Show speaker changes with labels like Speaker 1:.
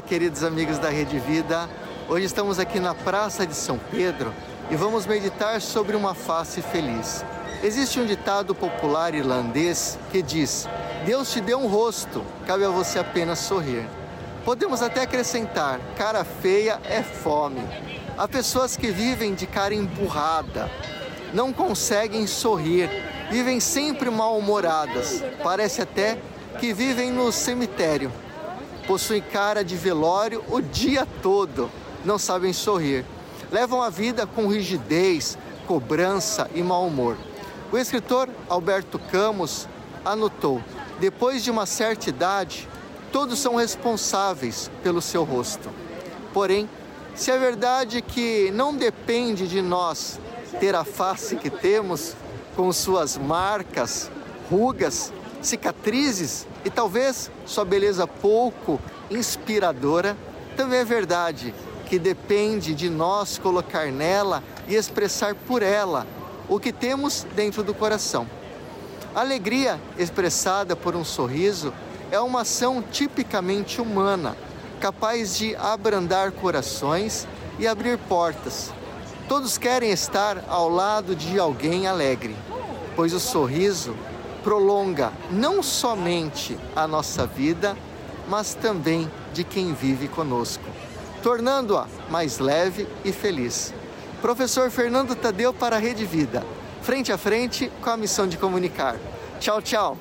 Speaker 1: queridos amigos da Rede Vida. Hoje estamos aqui na Praça de São Pedro e vamos meditar sobre uma face feliz. Existe um ditado popular irlandês que diz: Deus te deu um rosto, cabe a você apenas sorrir. Podemos até acrescentar: cara feia é fome. Há pessoas que vivem de cara emburrada, não conseguem sorrir, vivem sempre mal-humoradas, parece até que vivem no cemitério. Possuem cara de velório o dia todo, não sabem sorrir. Levam a vida com rigidez, cobrança e mau humor. O escritor Alberto Camus anotou: depois de uma certa idade, todos são responsáveis pelo seu rosto. Porém, se é verdade que não depende de nós ter a face que temos, com suas marcas, rugas, cicatrizes e talvez sua beleza pouco inspiradora, também é verdade que depende de nós colocar nela e expressar por ela o que temos dentro do coração. A alegria expressada por um sorriso é uma ação tipicamente humana, capaz de abrandar corações e abrir portas. Todos querem estar ao lado de alguém alegre, pois o sorriso prolonga não somente a nossa vida, mas também de quem vive conosco, tornando-a mais leve e feliz. Professor Fernando Tadeu para a Rede Vida, frente a frente com a missão de comunicar. Tchau, tchau.